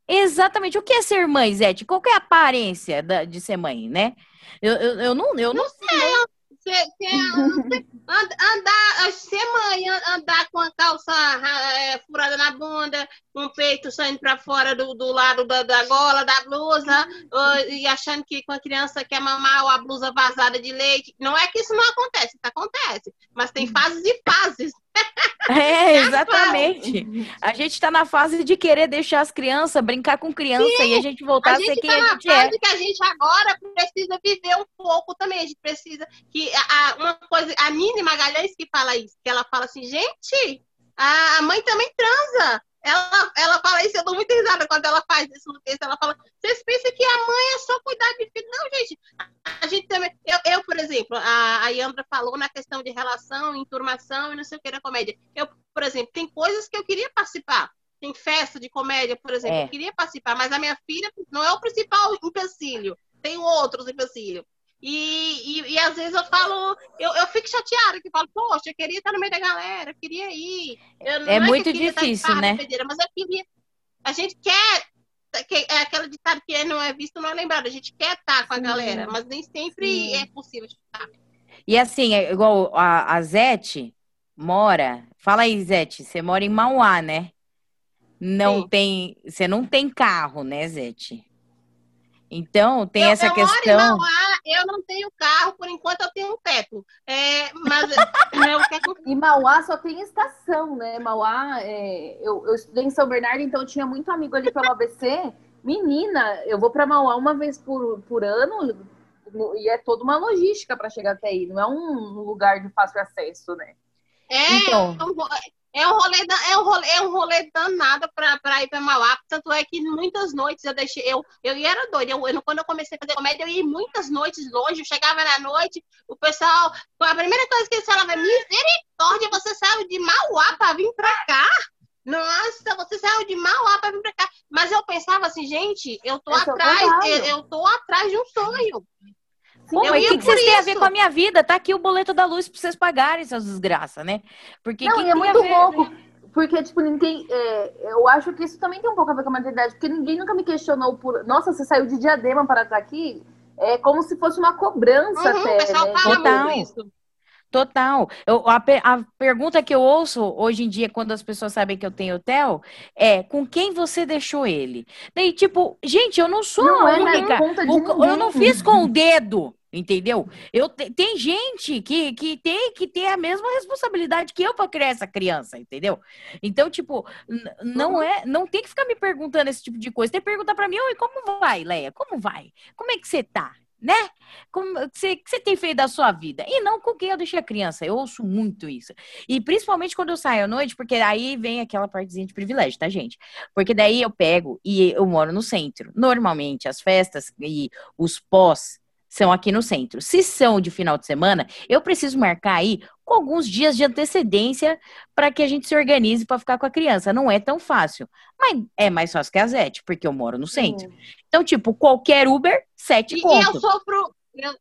Exatamente. O que é ser mãe, Zete? Qual é a aparência da, de ser mãe, né? Eu, eu, eu não, eu não, não sei. sei. Você, você andar, ser mãe, andar com a calça é, furada na bunda, com o peito saindo para fora do, do lado da, da gola da blusa, e achando que com a criança quer mamar ou a blusa vazada de leite. Não é que isso não acontece, isso acontece, mas tem fases e fases. <laughs> É, <laughs> exatamente. A gente está na fase de querer deixar as crianças brincar com criança Sim, e a gente voltar a, a ser quem tá a gente é. que a gente agora precisa viver um pouco também. A gente precisa que a, uma coisa, a Nini Magalhães que fala isso, que ela fala assim, gente, a mãe também transa. Ela, ela fala isso, eu dou muita risada quando ela faz isso no texto. Ela fala, vocês pensam que a mãe é só cuidar de filho? Não, gente. A gente também. Eu, eu por exemplo, a, a Yandra falou na questão de relação, enturmação e não sei o que da comédia. Eu, por exemplo, tem coisas que eu queria participar. Tem festa de comédia, por exemplo, é. eu queria participar, mas a minha filha não é o principal empecilho. Tem outros empecilhos. E, e, e, às vezes eu falo, eu, eu fico chateada, que falo, poxa, eu queria estar no meio da galera, eu queria ir. Eu, é, é muito difícil, né? mas eu queria. A gente quer. Que, é aquela ditado que não é visto, não é lembrado. A gente quer estar com a galera, mas nem sempre Sim. é possível estar. E assim, é igual a, a Zete mora. Fala aí, Zete, você mora em Mauá, né? Não Sim. tem. Você não tem carro, né, Zete? Então, tem eu, essa eu questão. Moro em Mauá, eu não tenho carro, por enquanto eu tenho um teto. É, mas <laughs> eu quero... E Mauá só tem estação, né? Mauá, é, eu, eu estudei em São Bernardo, então eu tinha muito amigo ali pelo ABC. Menina, eu vou para Mauá uma vez por, por ano e é toda uma logística para chegar até aí. Não é um lugar de fácil acesso, né? É, então, é um rolê, é um rolê, é um rolê danado para ir para Mauá. Tanto é que muitas noites eu deixei. Eu, eu era doida. Eu, eu, quando eu comecei a fazer comédia, eu ia muitas noites longe. Eu chegava na noite, o pessoal. A primeira coisa que eles falavam é: misericórdia, você saiu de Mauá para vir para cá? Nossa, você saiu de Mauá para vir para cá. Mas eu pensava assim, gente, eu tô eu atrás, eu, eu tô atrás de um sonho. Pô, mas o que, que vocês têm a ver com a minha vida? Tá aqui o boleto da luz pra vocês pagarem suas desgraças, né? Porque não, é muito louco. Porque, tipo, ninguém. É, eu acho que isso também tem um pouco a ver com a maternidade, porque ninguém nunca me questionou por. Nossa, você saiu de diadema para estar aqui? É como se fosse uma cobrança uhum, até. O pessoal né? fala Total. isso. Total. Eu, a, a, pergunta que eu ouço hoje em dia, quando as pessoas sabem que eu tenho hotel, é com quem você deixou ele? Daí, tipo, gente, eu não sou Não a é única. O- eu não fiz com o dedo, entendeu? Eu te- tem gente que, que tem que ter a mesma responsabilidade que eu para criar essa criança, entendeu? Então, tipo, não é, não tem que ficar me perguntando esse tipo de coisa. Tem que perguntar para mim, oi, como vai, Leia? Como vai? Como é que você tá? Né? Como você, que você tem feito da sua vida? E não com quem eu deixei a criança. Eu ouço muito isso. E principalmente quando eu saio à noite, porque aí vem aquela partezinha de privilégio, tá, gente? Porque daí eu pego e eu moro no centro. Normalmente, as festas e os pós são aqui no centro. Se são de final de semana, eu preciso marcar aí com alguns dias de antecedência para que a gente se organize para ficar com a criança. Não é tão fácil, mas é mais fácil que a Zete, porque eu moro no centro. Então, tipo, qualquer Uber, sete E, e eu sofro. Eu,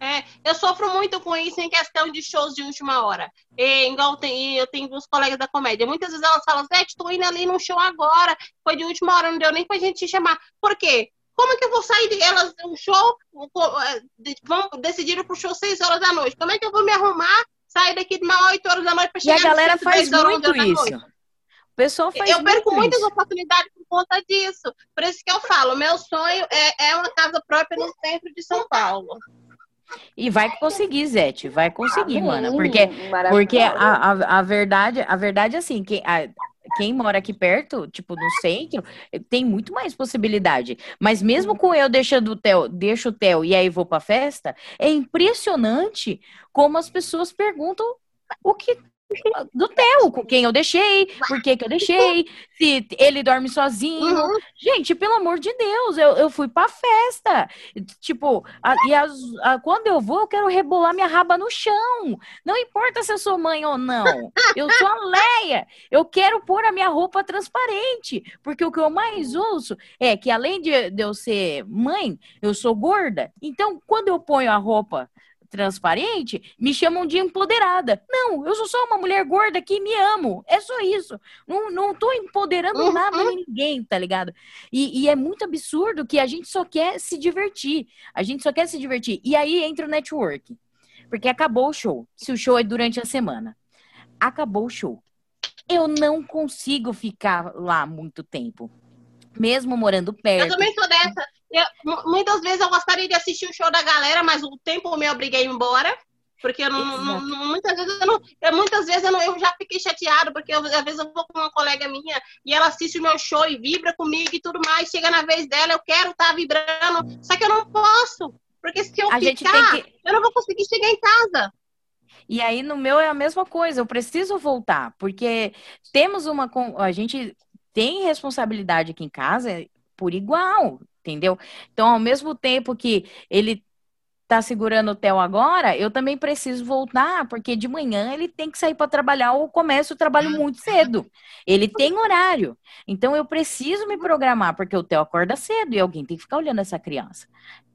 é, eu sofro muito com isso em questão de shows de última hora. E, igual tem, eu tenho duas colegas da comédia. Muitas vezes elas falam, Zé, estou indo ali num show agora. Foi de última hora, não deu nem pra gente te chamar. Por quê? Como que eu vou sair de elas um show? de- Vão decidiram pro show 6 horas da noite. Como é que eu vou me arrumar? Sair daqui de mais 8 horas da noite para E a chegar galera faz 10 horas, muito 11 da noite? isso. O pessoal faz eu perco muitas isso. oportunidades por conta disso. Por isso que eu falo, meu sonho é, é uma casa própria no centro de São Paulo. E vai conseguir, Zete, vai conseguir, Amém. mana. Porque. Porque a, a, a verdade, a verdade, assim, quem, a- quem mora aqui perto, tipo, no centro, tem muito mais possibilidade. Mas mesmo com eu deixando o Theo, deixo o Theo e aí vou pra festa, é impressionante como as pessoas perguntam o que do Theo, com quem eu deixei, por que que eu deixei, se ele dorme sozinho. Uhum. Gente, pelo amor de Deus, eu, eu fui pra festa. Tipo, a- e as- a- quando eu vou, eu quero rebolar minha raba no chão. Não importa se eu sou mãe ou não. Eu sou a Leia. Eu quero pôr a minha roupa transparente. Porque o que eu mais ouço é que, além de, de eu ser mãe, eu sou gorda. Então, quando eu ponho a roupa transparente, me chamam de empoderada. Não, eu sou só uma mulher gorda que me amo. É só isso. Não, não tô empoderando Uhum. nada nem ninguém, tá ligado? E, e é muito absurdo que a gente só quer se divertir. A gente só quer se divertir. E aí entra o network. Porque acabou o show. Se o show é durante a semana. Acabou o show. Eu não consigo ficar lá muito tempo. Mesmo morando Eu perto. também sou dessa. Eu- mu- muitas vezes eu gostaria de assistir o show da galera, mas o tempo me obriguei embora. Porque eu não, não- muitas vezes eu não, muitas vezes eu, não- eu já fiquei chateado, porque eu- às vezes eu vou com uma colega minha e ela assiste o meu show e vibra comigo e tudo mais. Chega na vez dela, eu quero estar vibrando, só que eu não posso. Porque se eu A ficar, que. eu não vou conseguir chegar em casa. E aí no meu é a mesma coisa, eu preciso voltar, porque temos uma a gente tem responsabilidade aqui em casa por igual, entendeu? Então, ao mesmo tempo que ele tá segurando o Theo agora, eu também preciso voltar, porque de manhã ele tem que sair para trabalhar ou começa o trabalho muito cedo. Ele tem horário. Então eu preciso me programar, porque o Theo acorda cedo e alguém tem que ficar olhando essa criança.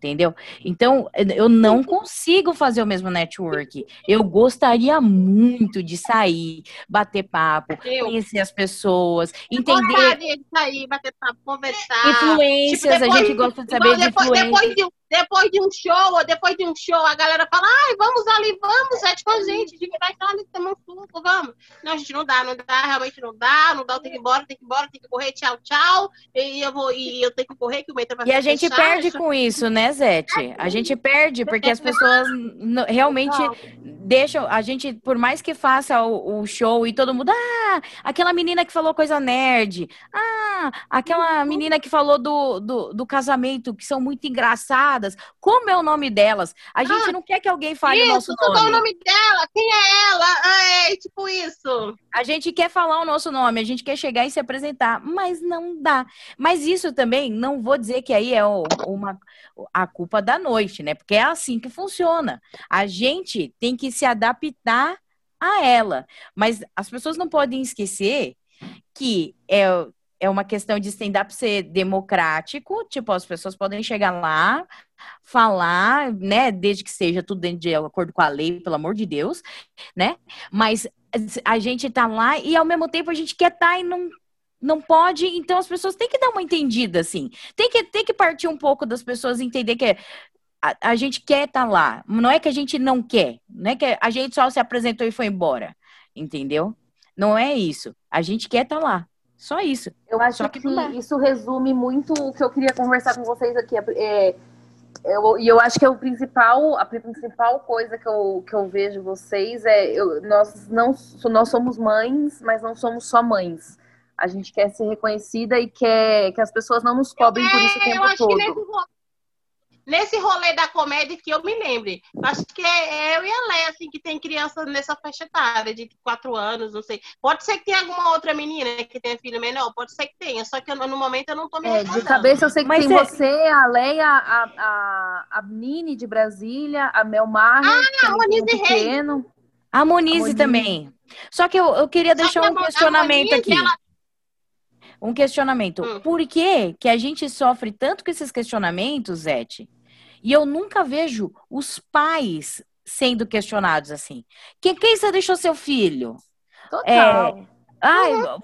Entendeu? Então, eu não consigo fazer o mesmo network. Eu gostaria muito de sair, bater papo, Eu conhecer as pessoas, entender gostaria de sair, bater papo, conversar. influências. Tipo, depois- a gente gosta de saber de depois, influências. depois, de, um- depois de um show, ou depois de um show, a galera fala, ai, vamos ali, vamos, é com a gente, de verdade, olha, temos um suco, vamos. Não, gente, não dá, não dá, realmente não dá, não dá, eu tenho que ir embora, tenho que ir embora, tenho que correr, tchau, tchau, e eu vou, e eu tenho que correr, que o metrô vai E a gente fechar, perde com isso, né, Zete? A gente perde porque as pessoas realmente deixam. A gente, por mais que faça o, o show e todo mundo, ah, aquela menina que falou coisa nerd, ah, aquela Uhum. menina que falou do, do, do casamento, que são muito engraçadas. Como é o nome delas? A gente Ah, não quer que alguém fale o Isso, nosso qual é o nome. nome dela? Quem é ela? Ah, é tipo isso. A gente quer falar o nosso nome, a gente quer chegar e se apresentar, mas não dá. Mas isso também, não vou dizer que aí é o- uma, a culpa da noite, né? Porque é assim que funciona. A gente tem que se adaptar a ela. Mas as pessoas não podem esquecer que é, é uma questão de stand-up ser democrático, tipo, as pessoas podem chegar lá, falar, né? Desde que seja tudo dentro de acordo com a lei, pelo amor de Deus, né? Mas a gente tá lá e ao mesmo tempo a gente quer estar e não não pode, então as pessoas têm que dar uma entendida assim. Tem que tem que partir um pouco das pessoas entender que a, a gente quer estar tá lá. Não é que a gente não quer. Não é que a gente só se apresentou e foi embora. Entendeu? Não é isso. A gente quer estar tá lá. Só isso. Eu acho Só que, que isso resume muito o que eu queria conversar com vocês aqui. É, eu, e eu acho que é o principal, a principal coisa que eu, que eu vejo vocês é eu, nós não nós somos mães, mas não somos só mães. A gente quer ser reconhecida e quer que as pessoas não nos cobrem por isso o tempo todo nesse rolê da comédia que eu me lembre. Acho que é eu e a Leia, assim, que tem criança nessa faixa etária, de quatro anos, não sei. Pode ser que tenha alguma outra menina que tenha filho menor, pode ser que tenha, só que eu, no momento eu não tô me é, De cabeça eu sei que Mas tem é... você, a Leia, a, a, a Nini de Brasília, a Melmar, ah, a Monize pequeno. A Monize também. Só que eu, eu queria deixar que um questionamento Monize, aqui. Ela... Um questionamento. Hum. Por que, que a gente sofre tanto com esses questionamentos, Zete? E eu nunca vejo os pais sendo questionados assim. Quem, quem você deixou seu filho? Total. É, ai, uhum.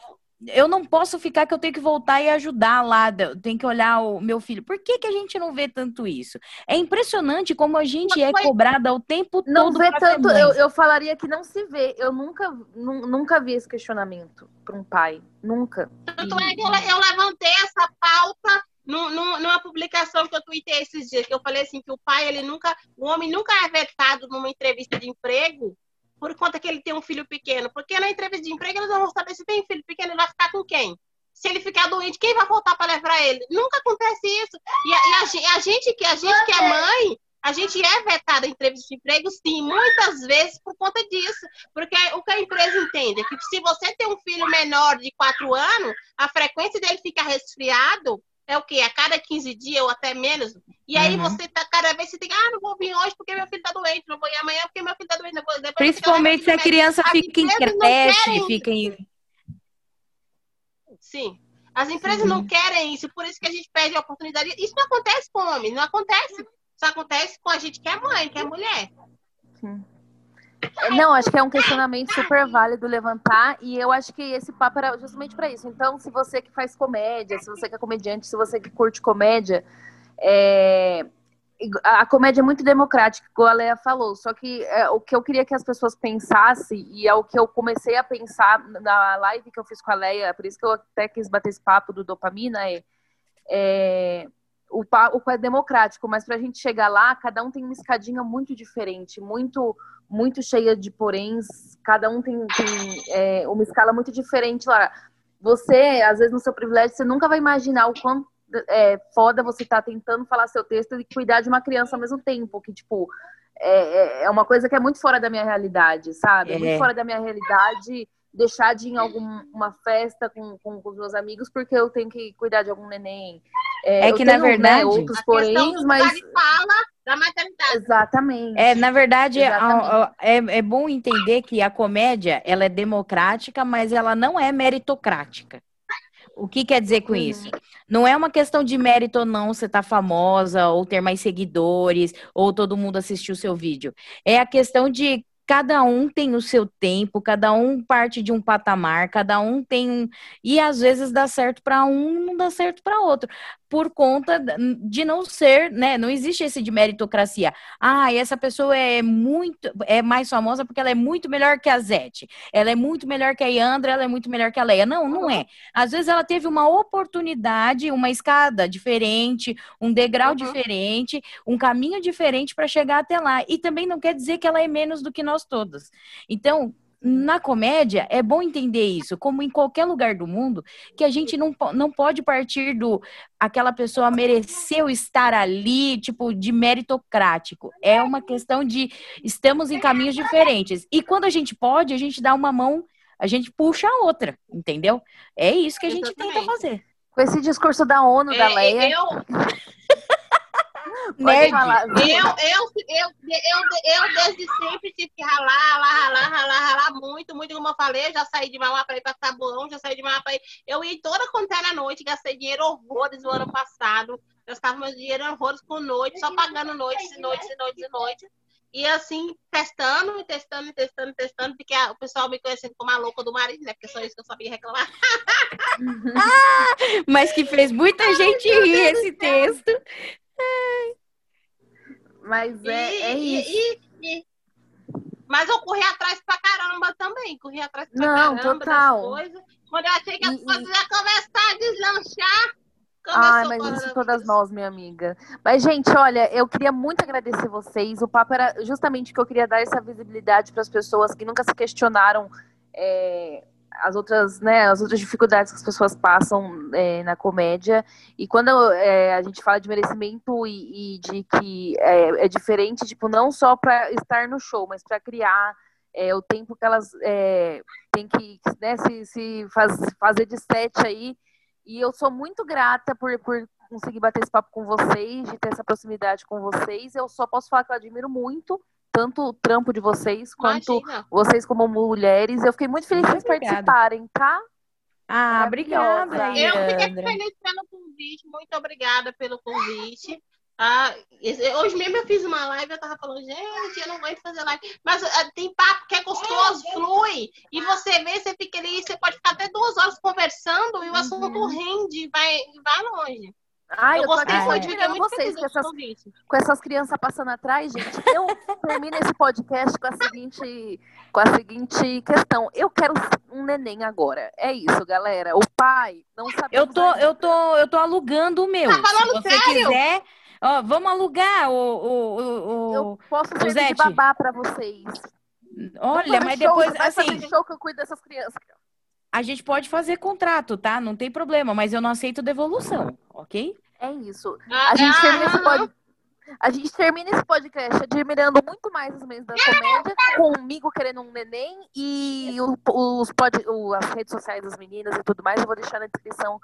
Eu não posso ficar que eu tenho que voltar e ajudar lá, eu tenho que olhar o meu filho. Por que, que a gente não vê tanto isso? É impressionante como a gente é cobrada o tempo não todo. Não vê tanto, eu, eu falaria que não se vê. Eu nunca, nunca vi esse questionamento para um pai. Nunca. Tanto é que eu, eu levantei essa pauta numa publicação que eu tuitei esses dias, que eu falei assim, que o pai, ele nunca, o homem nunca é vetado numa entrevista de emprego por conta que ele tem um filho pequeno. Porque na entrevista de emprego eles vão saber se tem filho pequeno, ele vai ficar com quem? Se ele ficar doente, quem vai voltar para levar ele? Nunca acontece isso. E a, e a, a gente que a gente que é mãe, a gente é vetada em entrevista de emprego, sim, muitas vezes por conta disso. Porque o que a empresa entende é que se você tem um filho menor de 4 anos, a frequência dele ficar resfriado é o quê? A cada 15 dias ou até menos. E aí uhum. você tá, cada vez você tem, ah, não vou vir hoje porque meu filho tá doente, não vou ir amanhã porque meu filho tá doente. Não vou, Principalmente se a criança fica em creche, fica em. Sim. As empresas Sim. não querem isso, por isso que a gente perde a oportunidade. Isso não acontece com homem, não acontece. Isso acontece com a gente que é mãe, que é mulher. Sim. Não, acho que é um questionamento super válido levantar e eu acho que esse papo era justamente para isso. Então, se você que faz comédia, se você que é comediante, se você que curte comédia, é... a comédia é muito democrática, como a Leia falou. Só que é, o que eu queria que as pessoas pensassem e é o que eu comecei a pensar na live que eu fiz com a Leia, por isso que eu até quis bater esse papo do dopamina é, é o, o é democrático, mas para a gente chegar lá, cada um tem uma escadinha muito diferente, muito muito cheia de poréns, cada um tem, tem é, uma escala muito diferente lá. Você, às vezes, no seu privilégio, você nunca vai imaginar o quanto é, foda você tá tentando falar seu texto e cuidar de uma criança ao mesmo tempo, que, tipo, é, é, é uma coisa que é muito fora da minha realidade, sabe? É, muito é. fora da minha realidade deixar de ir em alguma festa com, com, com, os meus amigos porque eu tenho que cuidar de algum neném. É, é que, tenho, na né, verdade, né, outros porém, mas... fala da maternidade. Exatamente. É, na verdade, Exatamente. É, é, é bom entender que a comédia, ela é democrática, mas ela não é meritocrática. O que quer dizer com uhum. isso? Não é uma questão de mérito ou não você tá famosa, ou ter mais seguidores, ou todo mundo assistir o seu vídeo. É a questão de cada um tem o seu tempo, cada um parte de um patamar, cada um tem um. E às vezes dá certo para um, não dá certo para outro por conta de não ser, né? Não existe esse de meritocracia. Ah, essa pessoa é muito, é mais famosa porque ela é muito melhor que a Zete. Ela é muito melhor que a Yandra, ela é muito melhor que a Leia. Não, não é. Às vezes ela teve uma oportunidade, uma escada diferente, um degrau uhum. diferente, um caminho diferente para chegar até lá. E também não quer dizer que ela é menos do que nós todos. Então, na comédia, é bom entender isso, como em qualquer lugar do mundo, que a gente não, não pode partir do aquela pessoa mereceu estar ali, tipo, de meritocrático. É uma questão de estamos em caminhos diferentes. E quando a gente pode, a gente dá uma mão, a gente puxa a outra, entendeu? É isso que a gente tenta fazer. Com esse discurso da ONU, é, da Leia. Eu... <laughs> Nerd. Eu, eu, eu, eu, eu, desde sempre tive que ralar, ralar, ralar, ralar, ralar muito, muito, como eu falei, já saí de Mauá ir para Tabuão, já saí de Mauá ir. Eu ia toda quanto era noite, gastei dinheiro horrores no ano passado, gastava meu dinheiro horrores por noite, só pagando noites e noites e noites e noites. E assim, testando, testando, testando, testando, porque o pessoal me conhecendo como a louca do marido, né? Porque só isso que eu sabia reclamar. <laughs> ah, mas que fez muita gente rir esse texto. Mas é, E- é e- isso. e- e- Mas eu corri atrás pra caramba também. Corri atrás pra Não, caramba total. coisas. Quando eu achei que as coisas iam começar a deslanchar, Ai, mas isso todas nós, minha amiga. Mas, gente, olha, eu queria muito agradecer vocês. O papo era justamente que eu queria dar essa visibilidade para as pessoas que nunca se questionaram é, as outras, né, as outras dificuldades que as pessoas passam é, na comédia. E quando é, a gente fala de merecimento e, e de que é, é diferente, tipo, não só para estar no show, mas para criar é, o tempo que elas é, têm que né, se, se faz- fazer de sete aí. E eu sou muito grata por, por conseguir bater esse papo com vocês, de ter essa proximidade com vocês. Eu só posso falar que eu admiro muito, tanto o trampo de vocês, quanto Imagina. vocês como mulheres. Eu fiquei muito feliz que vocês participarem, tá? Ah, obrigada, Eu fiquei feliz pelo convite, muito obrigada pelo convite. Ah, hoje mesmo eu fiz uma live, eu tava falando, gente, eu não gosto de fazer live. Mas ah, tem papo que é gostoso, flui. E você vê, você fica ali, você pode ficar até duas horas conversando e o assunto rende, vai, vai longe. Ai, eu eu tô aqui muito vocês com essas, com essas crianças passando atrás, gente. Eu termino esse podcast com a seguinte, com a seguinte questão. Eu quero um neném agora. É isso, galera. O pai não sabe. Eu tô, eu tô, eu tô alugando o meu. Tá falando Se você sério? quiser, ó, vamos alugar o, o, o, o- Eu posso ser de babá pra vocês. Olha, mas show, depois, vai assim, fazer show que eu cuido dessas crianças. a gente pode fazer contrato, tá? Não tem problema, mas eu não aceito devolução, ok? É isso. Ah, A gente ah, termina esse ah, pod... A gente termina esse podcast admirando muito mais os meninos da comédia, comigo querendo um neném e o- os pod... o- as redes sociais das meninas e tudo mais. Eu vou deixar na descrição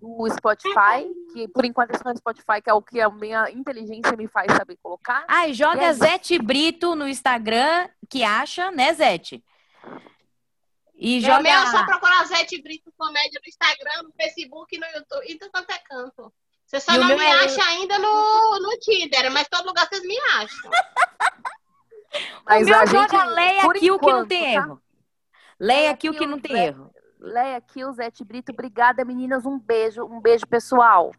do Spotify, que por enquanto é só no Spotify, que é o que a minha inteligência me faz saber colocar. Ah, e E joga é isso. Zete Brito no Instagram, que acha, né, Zete? E joga. o meu é só procurar Zete Brito Comédia no Instagram, no Facebook, no YouTube e tudo quanto é canto. Você só E o não me é- acha ainda no, no Tinder, mas todo lugar vocês me acham. <laughs> Mas o meu a joga gente, Leia por Kill que não enquanto, tem tá? erro. Leia Leia Kill que não tem erro. Leia Kill, Zete Brito, obrigada, meninas. Um beijo, um beijo, pessoal.